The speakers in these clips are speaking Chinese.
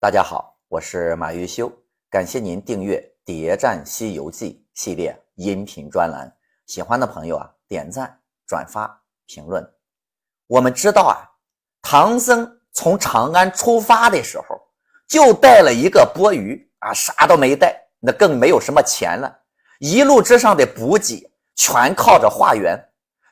大家好，我是马玉修，感谢您订阅《谍战西游记》系列音频专栏。喜欢的朋友啊，点赞、转发、评论。我们知道啊，唐僧从长安出发的时候，就带了一个钵盂啊，啥都没带，那更没有什么钱了。一路之上的补给全靠着化缘，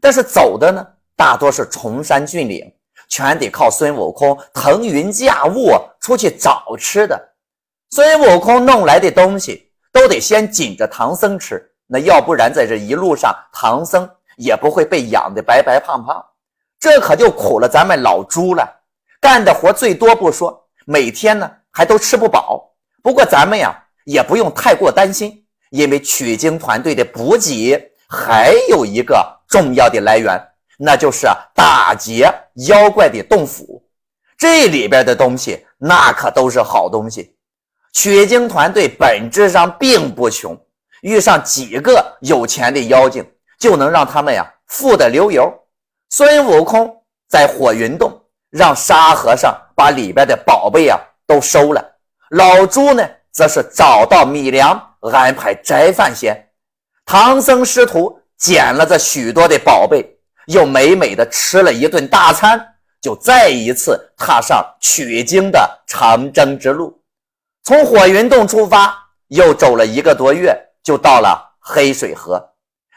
但是走的呢，大多是崇山峻岭。全得靠孙悟空腾云驾雾出去找吃的。孙悟空弄来的东西都得先紧着唐僧吃，那要不然在这一路上，唐僧也不会被养的白白胖胖。这可就苦了咱们老猪了，干的活最多不说，每天呢还都吃不饱。不过咱们呀也不用太过担心，因为取经团队的补给还有一个重要的来源。那就是打劫妖怪的洞府，这里边的东西那可都是好东西。取经团队本质上并不穷，遇上几个有钱的妖精，就能让他们呀富得流油。孙悟空在火云洞让沙和尚把里边的宝贝呀都收了，老朱呢则是找到米粮，安排斋饭先。唐僧师徒捡了这许多的宝贝。又美美的吃了一顿大餐，就再一次踏上取经的长征之路。从火云洞出发，又走了一个多月，就到了黑水河。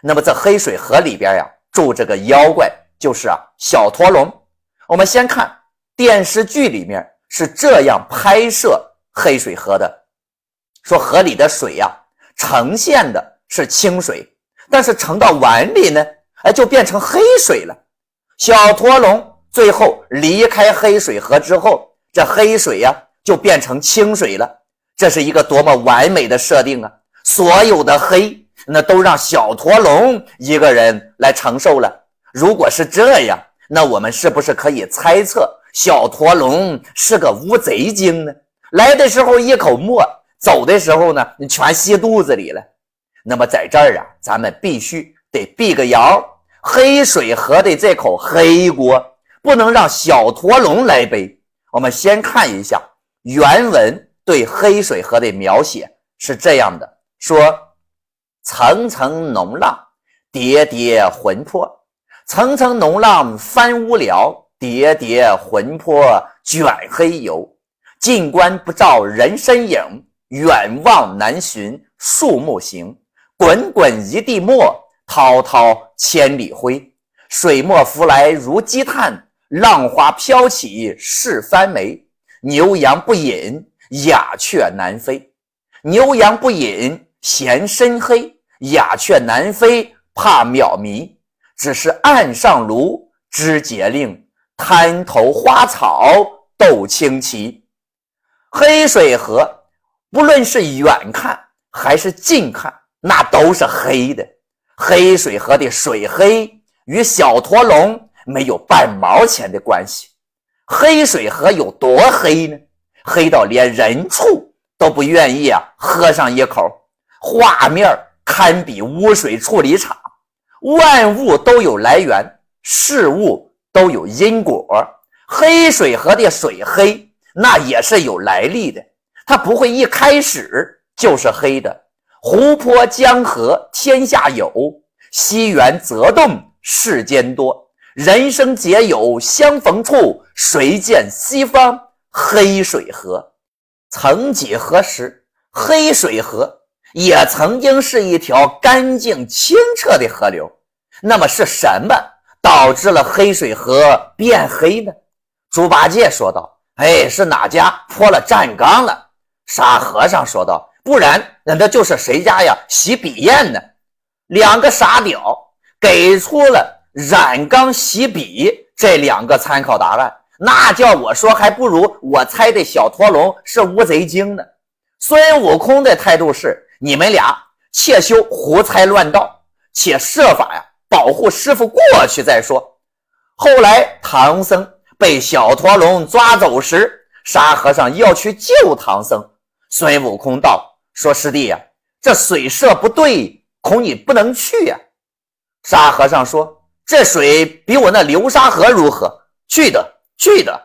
那么这黑水河里边呀，住着个妖怪，就是啊小驼龙。我们先看电视剧里面是这样拍摄黑水河的：说河里的水呀，呈现的是清水，但是盛到碗里呢。哎，就变成黑水了。小驼龙最后离开黑水河之后，这黑水呀就变成清水了。这是一个多么完美的设定啊！所有的黑那都让小驼龙一个人来承受了。如果是这样，那我们是不是可以猜测小驼龙是个乌贼精呢？来的时候一口沫，走的时候呢全吸肚子里了。那么在这儿啊，咱们必须。得避个谣，黑水河的这口黑锅不能让小驼龙来背。我们先看一下原文对黑水河的描写是这样的：说层层浓浪叠叠浑波，层层浓浪翻乌辽，叠叠浑波卷黑油。近观不照人身影，远望难寻树木形。滚滚一地墨。滔滔千里灰，水墨浮来如积炭，浪花飘起是翻眉。牛羊不饮，鸦雀难飞。牛羊不饮，嫌深黑；鸦雀难飞，怕渺迷。只是岸上芦，枝节令，滩头花草斗清奇。黑水河，不论是远看还是近看，那都是黑的。黑水河的水黑与小驼龙没有半毛钱的关系。黑水河有多黑呢？黑到连人畜都不愿意啊喝上一口。画面堪比污水处理厂。万物都有来源，事物都有因果。黑水河的水黑，那也是有来历的。它不会一开始就是黑的。湖泊江河天下有，西园则动世间多。人生皆有相逢处，谁见西方黑水河？曾几何时，黑水河也曾经是一条干净清澈的河流。那么是什么导致了黑水河变黑呢？猪八戒说道：“哎，是哪家泼了站缸了？”沙和尚说道。不然，那那就是谁家呀洗笔砚呢？两个傻屌给出了染缸洗笔这两个参考答案，那叫我说还不如我猜的小驼龙是乌贼精呢。孙悟空的态度是：你们俩且休胡猜乱道，且设法呀保护师傅过去再说。后来唐僧被小驼龙抓走时，沙和尚要去救唐僧，孙悟空道。说师弟呀，这水色不对，恐你不能去呀。沙和尚说：“这水比我那流沙河如何？去的，去的。”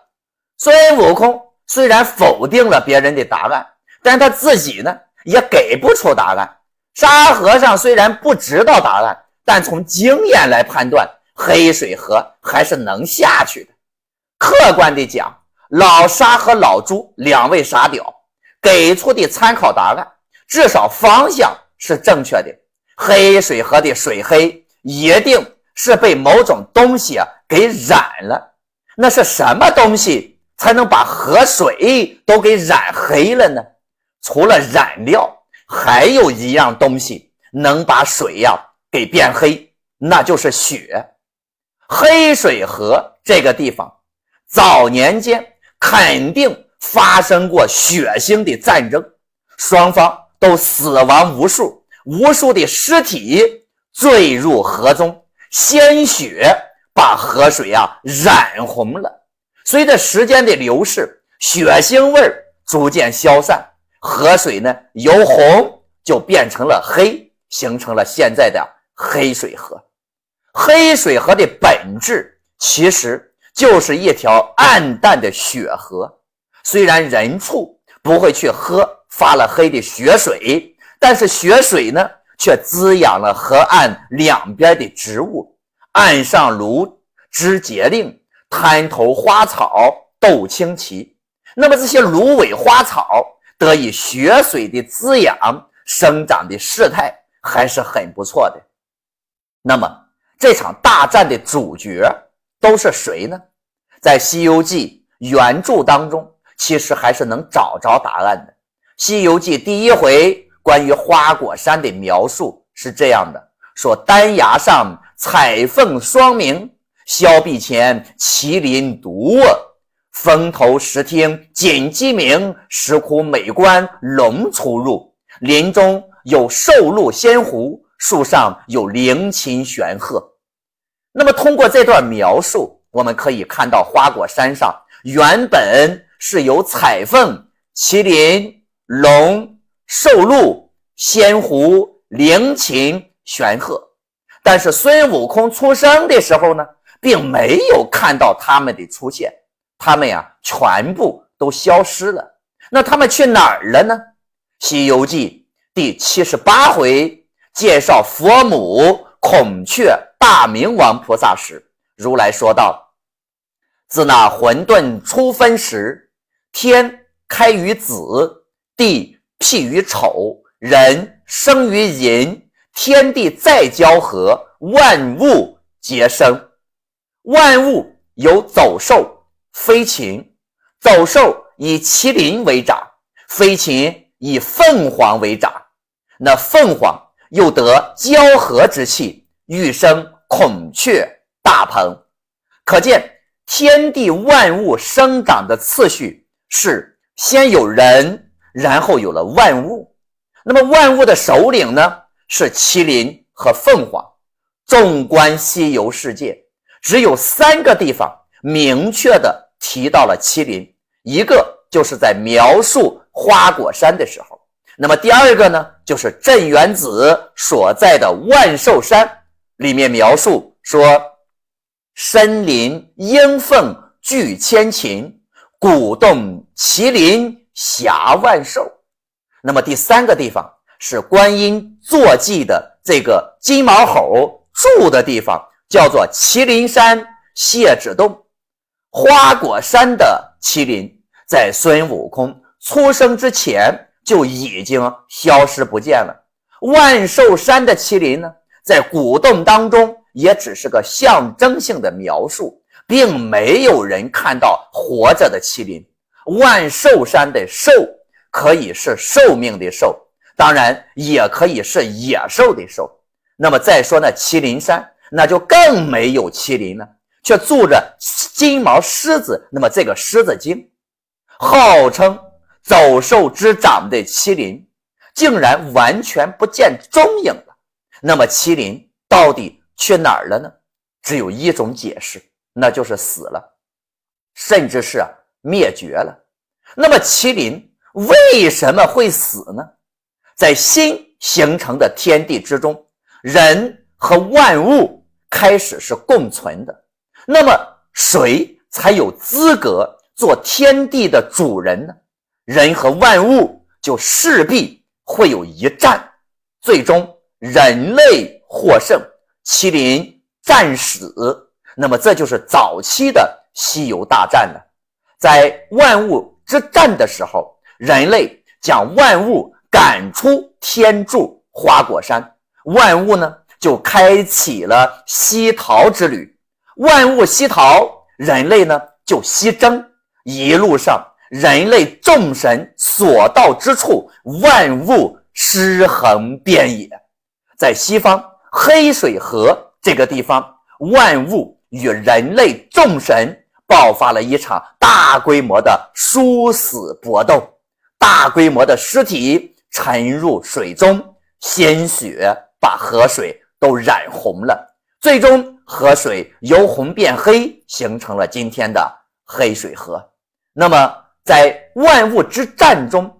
孙悟空虽然否定了别人的答案，但他自己呢也给不出答案。沙和尚虽然不知道答案，但从经验来判断，黑水河还是能下去的。客观的讲，老沙和老朱两位傻屌给出的参考答案，至少方向是正确的。黑水河的水黑，一定是被某种东西啊给染了。那是什么东西才能把河水都给染黑了呢？除了染料。还有一样东西能把水呀给变黑，那就是血。黑水河这个地方，早年间肯定发生过血腥的战争，双方都死亡无数，无数的尸体坠入河中，鲜血把河水啊染红了。随着时间的流逝，血腥味逐渐消散。河水呢，由红就变成了黑，形成了现在的黑水河。黑水河的本质其实就是一条暗淡的血河。虽然人畜不会去喝发了黑的血水，但是血水呢，却滋养了河岸两边的植物。岸上芦枝节令，滩头花草斗青旗。那么这些芦苇花草。得以雪水的滋养，生长的势态还是很不错的。那么这场大战的主角都是谁呢？在《西游记》原著当中，其实还是能找着答案的。《西游记》第一回关于花果山的描述是这样的：说丹崖上彩凤双鸣，削壁前麒麟独卧。风头石厅锦鸡鸣，石窟美观龙出入。林中有兽鹿仙狐，树上有灵禽玄鹤。那么，通过这段描述，我们可以看到花果山上原本是有彩凤、麒麟、龙、兽鹿、仙狐、灵禽、玄鹤，但是孙悟空出生的时候呢，并没有看到他们的出现。他们呀，全部都消失了。那他们去哪儿了呢？《西游记》第七十八回介绍佛母孔雀大明王菩萨时，如来说道：“自那混沌初分时，天开于子，地辟于丑，人生于寅，天地再交合，万物皆生。万物有走兽。”飞禽、走兽以麒麟为长，飞禽以凤凰为长。那凤凰又得交合之气，欲生孔雀大鹏。可见天地万物生长的次序是先有人，然后有了万物。那么万物的首领呢，是麒麟和凤凰。纵观西游世界，只有三个地方。明确的提到了麒麟，一个就是在描述花果山的时候，那么第二个呢，就是镇元子所在的万寿山里面描述说，深林鹰凤聚千禽，鼓动麒麟侠万寿。那么第三个地方是观音坐骑的这个金毛猴住的地方，叫做麒麟山谢指洞。花果山的麒麟在孙悟空出生之前就已经消失不见了。万寿山的麒麟呢，在古洞当中也只是个象征性的描述，并没有人看到活着的麒麟。万寿山的寿可以是寿命的寿，当然也可以是野兽的兽。那么再说那麒麟山，那就更没有麒麟了。却住着金毛狮子，那么这个狮子精，号称走兽之长的麒麟，竟然完全不见踪影了。那么麒麟到底去哪儿了呢？只有一种解释，那就是死了，甚至是啊灭绝了。那么麒麟为什么会死呢？在新形成的天地之中，人和万物开始是共存的。那么谁才有资格做天地的主人呢，人和万物就势必会有一战，最终人类获胜，麒麟战死。那么这就是早期的西游大战了。在万物之战的时候，人类将万物赶出天柱花果山，万物呢就开启了西逃之旅。万物西逃，人类呢就西征。一路上，人类众神所到之处，万物尸横遍野。在西方黑水河这个地方，万物与人类众神爆发了一场大规模的殊死搏斗，大规模的尸体沉入水中，鲜血把河水都染红了，最终河水由红变黑，形成了今天的黑水河。那么，在万物之战中，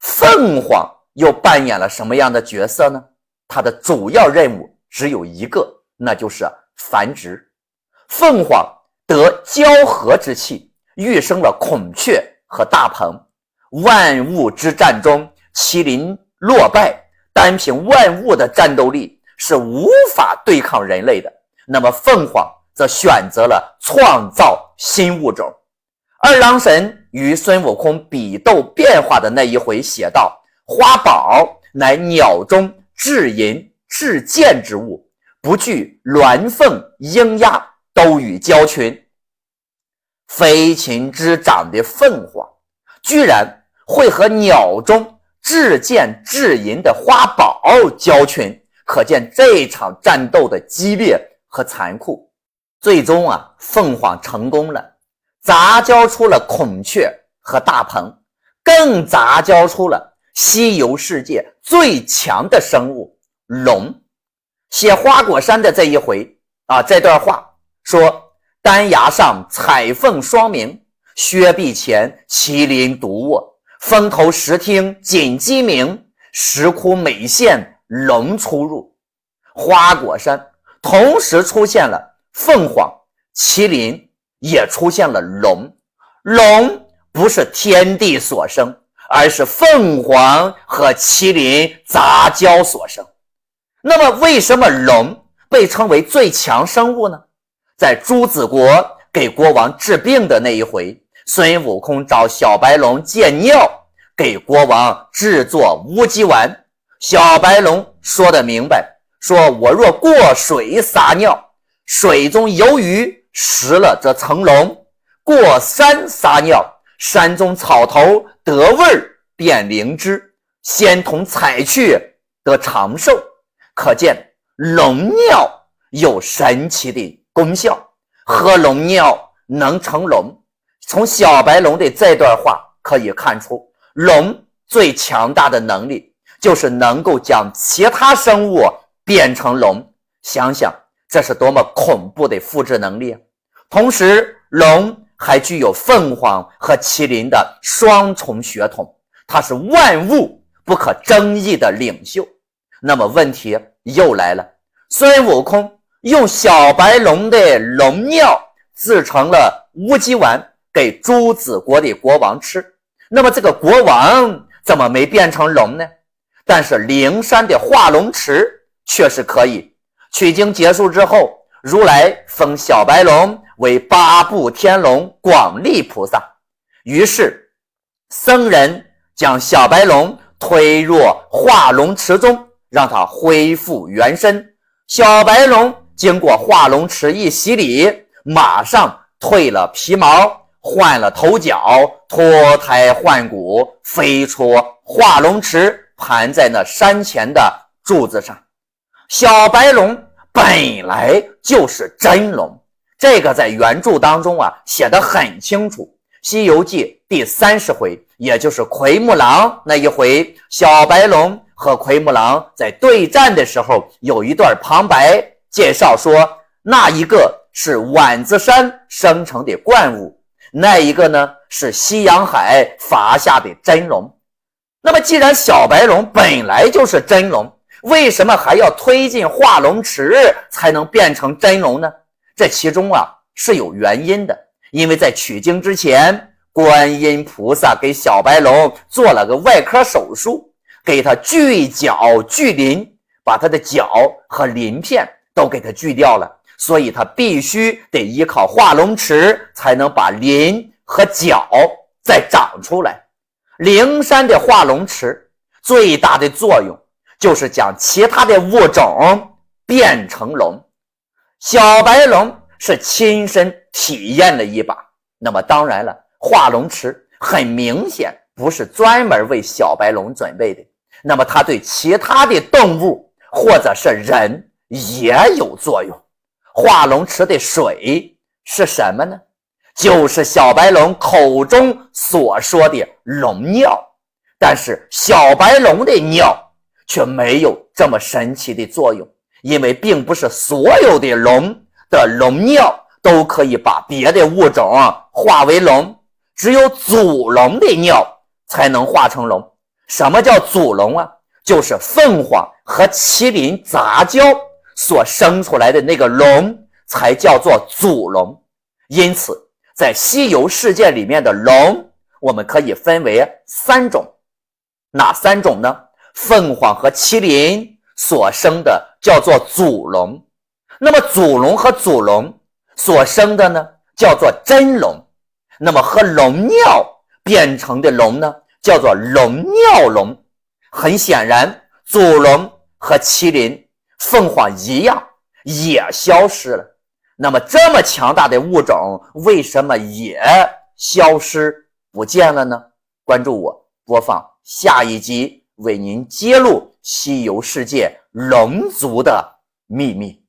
凤凰又扮演了什么样的角色呢？它的主要任务只有一个，那就是繁殖。凤凰得交合之气，育生了孔雀和大鹏。万物之战中，麒麟落败，单凭万物的战斗力是无法对抗人类的。那么，凤凰则选择了创造新物种。二郎神与孙悟空比斗变化的那一回写道：“花宝乃鸟中至淫至贱之物，不惧鸾凤鹰鸭，都与交群。飞禽之长的凤凰，居然会和鸟中至贱至淫的花宝交群，可见这场战斗的激烈和残酷。最终啊，凤凰成功了。”杂交出了孔雀和大鹏，更杂交出了西游世界最强的生物龙。写花果山的这一回啊，这段话说：丹崖上彩凤双鸣，薛壁前麒麟独卧，峰头石厅锦鸡鸣，石窟每现龙出入。花果山同时出现了凤凰、麒麟。也出现了龙，龙不是天地所生，而是凤凰和麒麟杂交所生。那么，为什么龙被称为最强生物呢？在朱子国给国王治病的那一回，孙悟空找小白龙借尿给国王制作乌鸡丸。小白龙说的明白，说我若过水撒尿，水中游鱼。食了则成龙，过山撒尿，山中草头得味儿便灵芝，仙童采去得长寿。可见龙尿有神奇的功效，喝龙尿能成龙。从小白龙的这段话可以看出，龙最强大的能力就是能够将其他生物变成龙。想想。这是多么恐怖的复制能力啊！同时，龙还具有凤凰和麒麟的双重血统，它是万物不可争议的领袖。那么问题又来了：孙悟空用小白龙的龙尿制成了乌鸡丸，给朱子国的国王吃。那么这个国王怎么没变成龙呢？但是灵山的化龙池却是可以。取经结束之后，如来封小白龙为八部天龙广利菩萨。于是，僧人将小白龙推入化龙池中，让它恢复原身。小白龙经过化龙池一洗礼，马上褪了皮毛，换了头角，脱胎换骨，飞出化龙池，盘在那山前的柱子上。小白龙本来就是真龙，这个在原著当中啊写的很清楚，《西游记》第三十回，也就是奎木狼那一回，小白龙和奎木狼在对战的时候，有一段旁白介绍说，那一个是碗子山生成的怪物，那一个呢是西洋海罚下的真龙。那么，既然小白龙本来就是真龙。为什么还要推进化龙池才能变成真龙呢？这其中啊是有原因的，因为在取经之前，观音菩萨给小白龙做了个外科手术，给他锯角锯鳞，把他的角和鳞片都给它锯掉了，所以它必须得依靠化龙池才能把鳞和角再长出来。灵山的化龙池最大的作用就是将其他的物种变成龙。小白龙是亲身体验了一把，那么当然了，化龙池很明显不是专门为小白龙准备的，那么它对其他的动物或者是人也有作用。化龙池的水是什么呢？就是小白龙口中所说的龙尿，但是小白龙的尿却没有这么神奇的作用。因为并不是所有的龙的龙尿都可以把别的物种化为龙，只有祖龙的尿才能化成龙。什么叫祖龙啊？就是凤凰和麒麟杂交所生出来的那个龙才叫做祖龙。因此，在西游世界里面的龙，我们可以分为三种，哪三种呢？凤凰和麒麟。所生的叫做祖龙，那么祖龙和祖龙所生的呢，叫做真龙，那么和龙尿变成的龙呢，叫做龙尿龙。很显然，祖龙和麒麟、凤凰一样也消失了。那么这么强大的物种，为什么也消失不见了呢？关注我，播放下一集，为您揭露。西游世界龙族的秘密。